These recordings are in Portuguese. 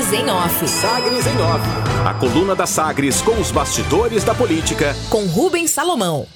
Sagres em Off. Sagres em Off. A coluna da Sagres com os bastidores da política. Com Rubens Salomão.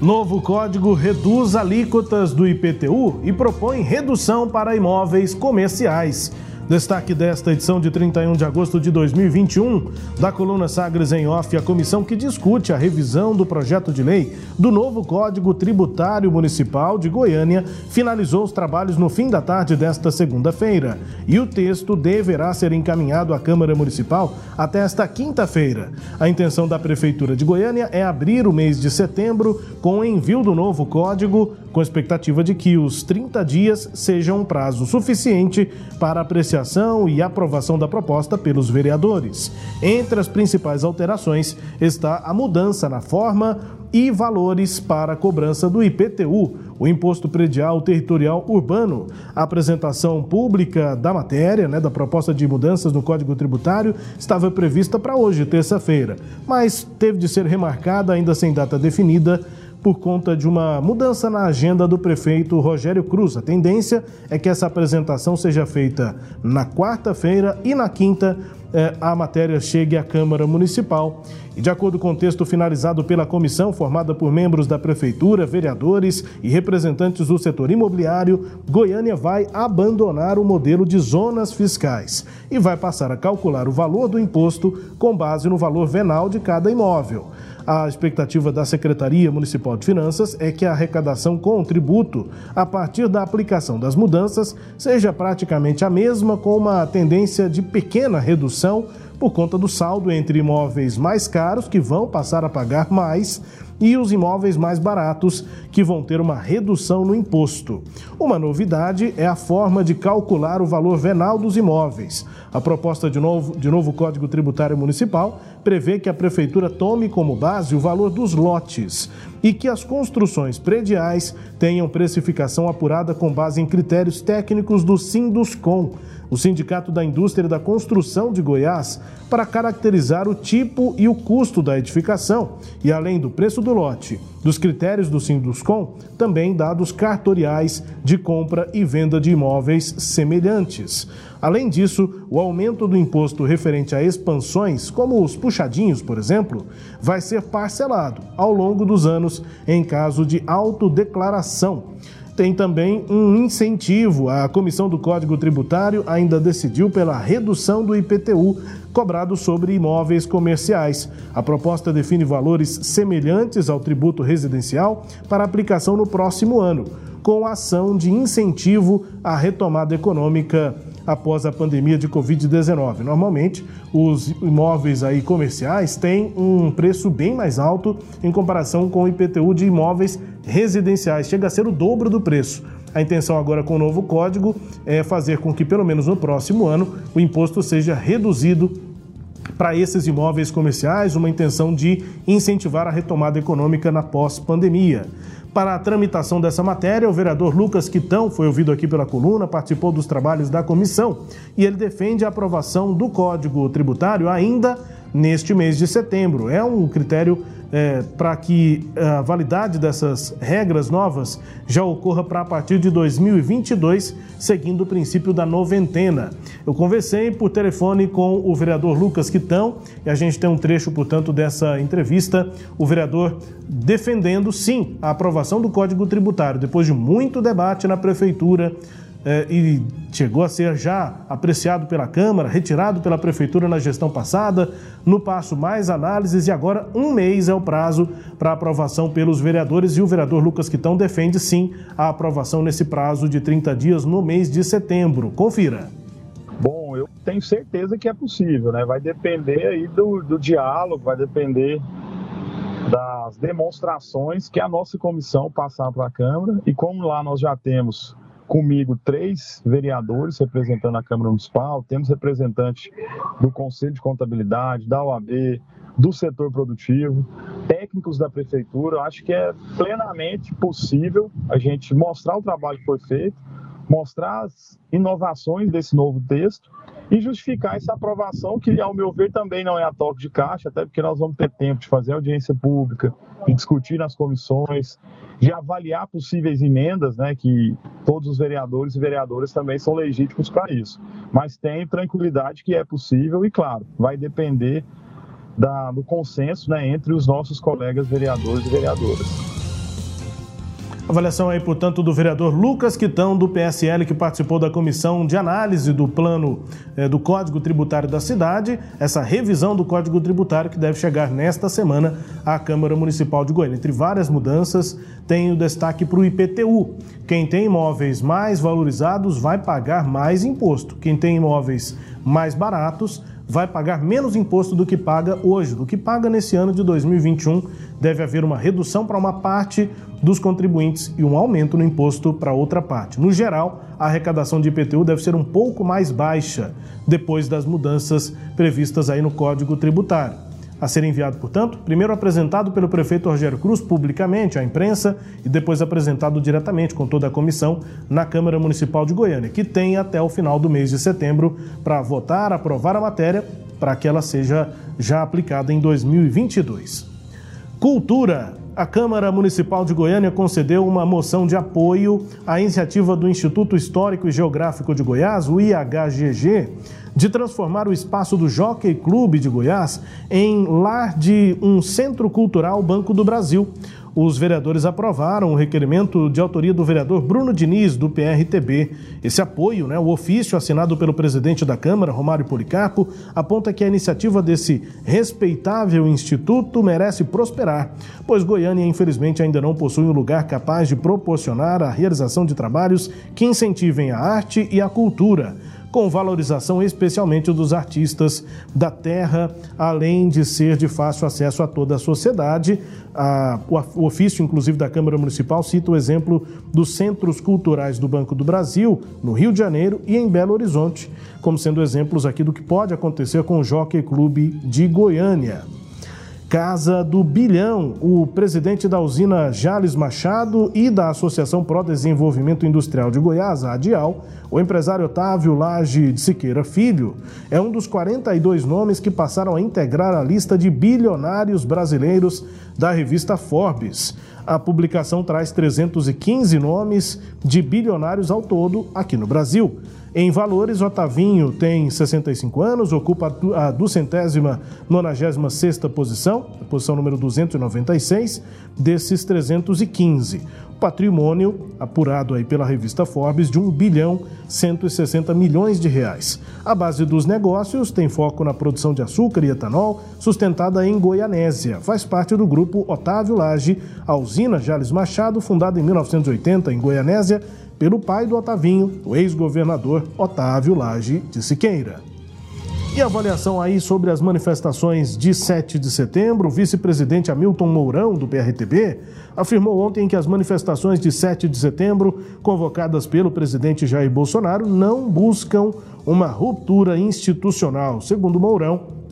Novo código reduz alíquotas do IPTU e propõe redução para imóveis comerciais. Destaque desta edição de 31 de agosto de 2021 da coluna Sagres em Off, a comissão que discute a revisão do projeto de lei do novo Código Tributário Municipal de Goiânia finalizou os trabalhos no fim da tarde desta segunda-feira e o texto deverá ser encaminhado à Câmara Municipal até esta quinta-feira. A intenção da Prefeitura de Goiânia é abrir o mês de setembro com o envio do novo código, com expectativa de que os 30 dias sejam um prazo suficiente para apreciar apreciação e aprovação da proposta pelos vereadores. Entre as principais alterações está a mudança na forma e valores para a cobrança do IPTU, o Imposto Predial Territorial Urbano. A apresentação pública da matéria, né, da proposta de mudanças no Código Tributário, estava prevista para hoje, terça-feira, mas teve de ser remarcada, ainda sem data definida, por conta de uma mudança na agenda do prefeito Rogério Cruz. A tendência é que essa apresentação seja feita na quarta-feira e na quinta eh, a matéria chegue à Câmara Municipal. E de acordo com o texto finalizado pela comissão, formada por membros da Prefeitura, vereadores e representantes do setor imobiliário, Goiânia vai abandonar o modelo de zonas fiscais e vai passar a calcular o valor do imposto com base no valor venal de cada imóvel. A expectativa da Secretaria Municipal de Finanças é que a arrecadação com o tributo, a partir da aplicação das mudanças, seja praticamente a mesma, com uma tendência de pequena redução por conta do saldo entre imóveis mais caros, que vão passar a pagar mais, e os imóveis mais baratos, que vão ter uma redução no imposto. Uma novidade é a forma de calcular o valor venal dos imóveis. A proposta de novo, de novo Código Tributário Municipal prevê que a Prefeitura tome como base o valor dos lotes e que as construções prediais tenham precificação apurada com base em critérios técnicos do Sinduscom o Sindicato da Indústria da Construção de Goiás para caracterizar o tipo e o custo da edificação e, além do preço do lote, dos critérios do Sinduscom, também dados cartoriais de compra e venda de imóveis semelhantes. Além disso, o aumento do imposto referente a expansões, como os puxadinhos, por exemplo, vai ser parcelado ao longo dos anos em caso de autodeclaração tem também um incentivo. A Comissão do Código Tributário ainda decidiu pela redução do IPTU cobrado sobre imóveis comerciais. A proposta define valores semelhantes ao tributo residencial para aplicação no próximo ano, com ação de incentivo à retomada econômica após a pandemia de Covid-19. Normalmente, os imóveis aí comerciais têm um preço bem mais alto em comparação com o IPTU de imóveis residenciais, chega a ser o dobro do preço. A intenção agora com o novo código é fazer com que, pelo menos no próximo ano, o imposto seja reduzido para esses imóveis comerciais, uma intenção de incentivar a retomada econômica na pós-pandemia. Para a tramitação dessa matéria, o vereador Lucas Quitão foi ouvido aqui pela coluna, participou dos trabalhos da comissão e ele defende a aprovação do Código Tributário ainda neste mês de setembro. É um critério é, para que a validade dessas regras novas já ocorra para a partir de 2022, seguindo o princípio da noventena. Eu conversei por telefone com o vereador Lucas Quitão e a gente tem um trecho, portanto, dessa entrevista. O vereador defendendo, sim, a aprovação do Código Tributário, depois de muito debate na prefeitura é, e chegou a ser já apreciado pela Câmara, retirado pela Prefeitura na gestão passada. No passo, mais análises e agora um mês é o prazo para aprovação pelos vereadores e o vereador Lucas Quitão defende sim a aprovação nesse prazo de 30 dias no mês de setembro. Confira. Bom, eu tenho certeza que é possível, né? Vai depender aí do, do diálogo, vai depender das demonstrações que a nossa comissão passar para a Câmara e como lá nós já temos comigo três vereadores representando a Câmara Municipal, temos representantes do Conselho de Contabilidade, da OAB, do setor produtivo, técnicos da prefeitura. Acho que é plenamente possível a gente mostrar o trabalho que foi feito, mostrar as inovações desse novo texto e justificar essa aprovação, que, ao meu ver, também não é a toque de caixa, até porque nós vamos ter tempo de fazer audiência pública, de discutir nas comissões, de avaliar possíveis emendas, né, que todos os vereadores e vereadoras também são legítimos para isso. Mas tenho tranquilidade que é possível e, claro, vai depender da, do consenso né, entre os nossos colegas vereadores e vereadoras. Avaliação aí, portanto, do vereador Lucas Quitão, do PSL, que participou da comissão de análise do plano eh, do Código Tributário da cidade, essa revisão do Código Tributário que deve chegar nesta semana à Câmara Municipal de Goiânia. Entre várias mudanças, tem o destaque para o IPTU. Quem tem imóveis mais valorizados vai pagar mais imposto. Quem tem imóveis mais baratos vai pagar menos imposto do que paga hoje, do que paga nesse ano de 2021. Deve haver uma redução para uma parte dos contribuintes e um aumento no imposto para outra parte. No geral, a arrecadação de IPTU deve ser um pouco mais baixa depois das mudanças previstas aí no Código Tributário. A ser enviado, portanto, primeiro apresentado pelo prefeito Rogério Cruz publicamente à imprensa e depois apresentado diretamente com toda a comissão na Câmara Municipal de Goiânia, que tem até o final do mês de setembro para votar, aprovar a matéria para que ela seja já aplicada em 2022. Cultura a Câmara Municipal de Goiânia concedeu uma moção de apoio à iniciativa do Instituto Histórico e Geográfico de Goiás, o IHGG, de transformar o espaço do Jockey Clube de Goiás em lar de um centro cultural Banco do Brasil os vereadores aprovaram o requerimento de autoria do vereador Bruno Diniz, do PRTB. Esse apoio, né, o ofício assinado pelo presidente da Câmara, Romário Policarpo, aponta que a iniciativa desse respeitável instituto merece prosperar, pois Goiânia, infelizmente, ainda não possui um lugar capaz de proporcionar a realização de trabalhos que incentivem a arte e a cultura com valorização especialmente dos artistas da terra, além de ser de fácil acesso a toda a sociedade. o ofício, inclusive, da Câmara Municipal cita o exemplo dos centros culturais do Banco do Brasil, no Rio de Janeiro e em Belo Horizonte, como sendo exemplos aqui do que pode acontecer com o Jockey Clube de Goiânia. Casa do Bilhão. O presidente da usina Jales Machado e da Associação Pro Desenvolvimento Industrial de Goiás, a ADIAL, o empresário Otávio Lage de Siqueira Filho, é um dos 42 nomes que passaram a integrar a lista de bilionários brasileiros da revista Forbes. A publicação traz 315 nomes de bilionários ao todo aqui no Brasil. Em valores, Otavinho tem 65 anos, ocupa a duzentésima, nonagésima sexta posição, posição número 296, desses 315. O patrimônio, apurado aí pela revista Forbes, de 1 bilhão 160 milhões de reais. A base dos negócios tem foco na produção de açúcar e etanol, sustentada em Goianésia. Faz parte do grupo Otávio Lage, a usina Jales Machado, fundada em 1980 em Goianésia, pelo pai do Otavinho, o ex-governador Otávio Lage de Siqueira. E avaliação aí sobre as manifestações de 7 de setembro, o vice-presidente Hamilton Mourão, do PRTB, afirmou ontem que as manifestações de 7 de setembro, convocadas pelo presidente Jair Bolsonaro, não buscam uma ruptura institucional. Segundo Mourão,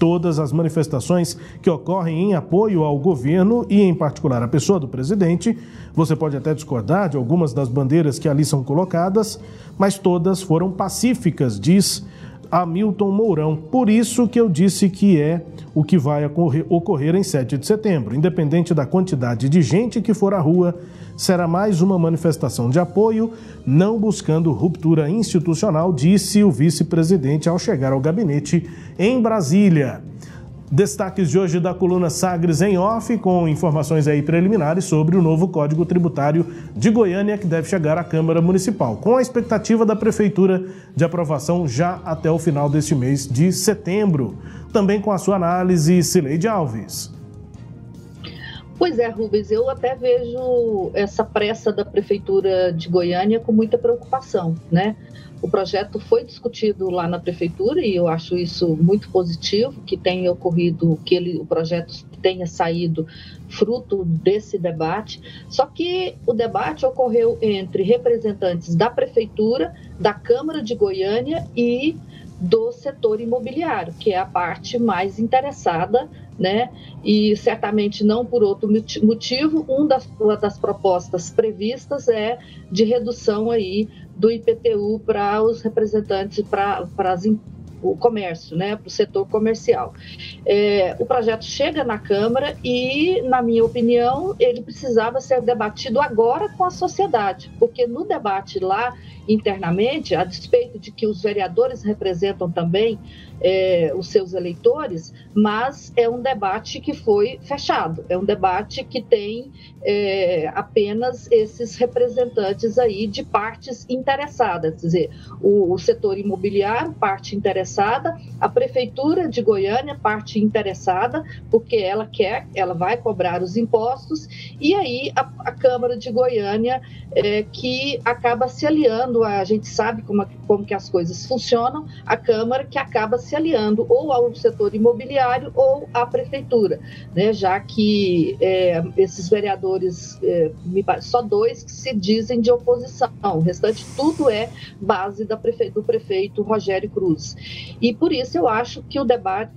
todas as manifestações que ocorrem em apoio ao governo e, em particular, a pessoa do presidente. Você pode até discordar de algumas das bandeiras que ali são colocadas, mas todas foram pacíficas, diz Hamilton Mourão. Por isso que eu disse que é o que vai ocorrer, ocorrer em 7 de setembro. Independente da quantidade de gente que for à rua, será mais uma manifestação de apoio, não buscando ruptura institucional, disse o vice-presidente ao chegar ao gabinete em Brasília. Destaques de hoje da coluna Sagres em off, com informações aí preliminares sobre o novo Código Tributário de Goiânia que deve chegar à Câmara Municipal, com a expectativa da Prefeitura de aprovação já até o final deste mês de setembro. Também com a sua análise, Cileide Alves. Pois é, Rubens, eu até vejo essa pressa da Prefeitura de Goiânia com muita preocupação, né? O projeto foi discutido lá na prefeitura e eu acho isso muito positivo que tenha ocorrido, que ele, o projeto tenha saído fruto desse debate. Só que o debate ocorreu entre representantes da prefeitura, da Câmara de Goiânia e do setor imobiliário, que é a parte mais interessada, né? E certamente não por outro motivo, uma das, das propostas previstas é de redução aí do IPTU para os representantes, para o comércio, né, para o setor comercial. É, o projeto chega na Câmara e, na minha opinião, ele precisava ser debatido agora com a sociedade, porque no debate lá internamente, a despeito de que os vereadores representam também é, os seus eleitores, mas é um debate que foi fechado, é um debate que tem é, apenas esses representantes aí de partes interessadas, quer dizer, o, o setor imobiliário, parte interessada, a prefeitura de Goiânia, parte interessada, porque ela quer, ela vai cobrar os impostos, e aí a, a Câmara de Goiânia, é, que acaba se aliando, a, a gente sabe como, como que as coisas funcionam, a Câmara que acaba se aliando ou ao setor imobiliário ou à prefeitura, né, já que é, esses vereadores, é, só dois que se dizem de oposição, o restante tudo é base da prefe, do prefeito Rogério Cruz. E por isso eu acho que o debate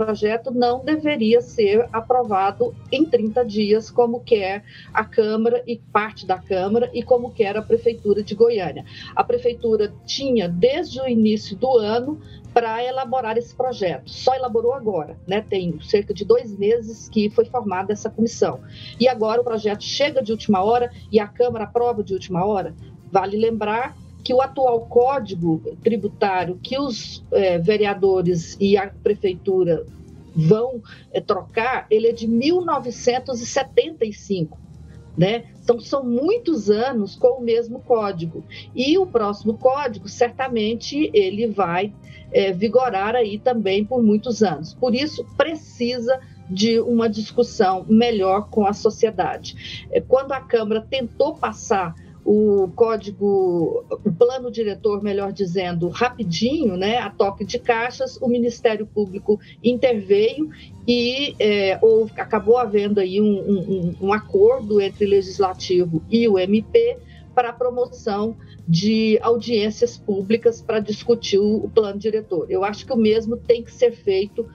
projeto não deveria ser aprovado em 30 dias, como quer a Câmara e parte da Câmara e como quer a Prefeitura de Goiânia. A Prefeitura tinha, desde o início do ano, para elaborar esse projeto. Só elaborou agora, né? Tem cerca de dois meses que foi formada essa comissão. E agora o projeto chega de última hora e a Câmara aprova de última hora. Vale lembrar que o atual código tributário que os é, vereadores e a prefeitura vão é, trocar, ele é de 1975. Né? Então, são muitos anos com o mesmo código. E o próximo código, certamente, ele vai é, vigorar aí também por muitos anos. Por isso, precisa de uma discussão melhor com a sociedade. É, quando a Câmara tentou passar o código, o plano diretor, melhor dizendo, rapidinho, né, a toque de caixas, o Ministério Público interveio e é, houve, acabou havendo aí um, um, um acordo entre o Legislativo e o MP para a promoção de audiências públicas para discutir o, o plano diretor. Eu acho que o mesmo tem que ser feito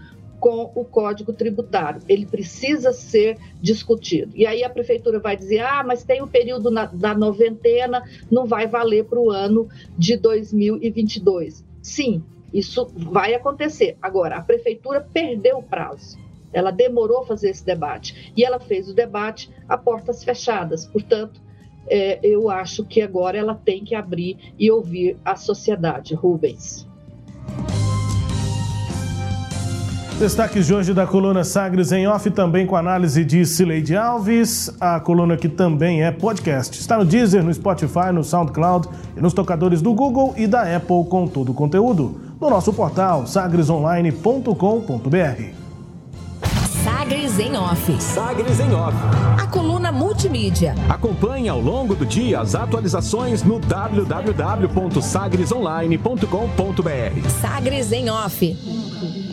com o Código Tributário. Ele precisa ser discutido. E aí a prefeitura vai dizer: ah, mas tem o período na, da noventena, não vai valer para o ano de 2022. Sim, isso vai acontecer. Agora, a prefeitura perdeu o prazo. Ela demorou a fazer esse debate. E ela fez o debate a portas fechadas. Portanto, é, eu acho que agora ela tem que abrir e ouvir a sociedade. Rubens. Destaques de hoje da coluna Sagres em Off, também com análise de Cileide Alves. A coluna que também é podcast. Está no Deezer, no Spotify, no SoundCloud e nos tocadores do Google e da Apple com todo o conteúdo. No nosso portal sagresonline.com.br. Sagres em Off. Sagres em Off. A coluna multimídia. Acompanhe ao longo do dia as atualizações no www.sagresonline.com.br. Sagres em Off.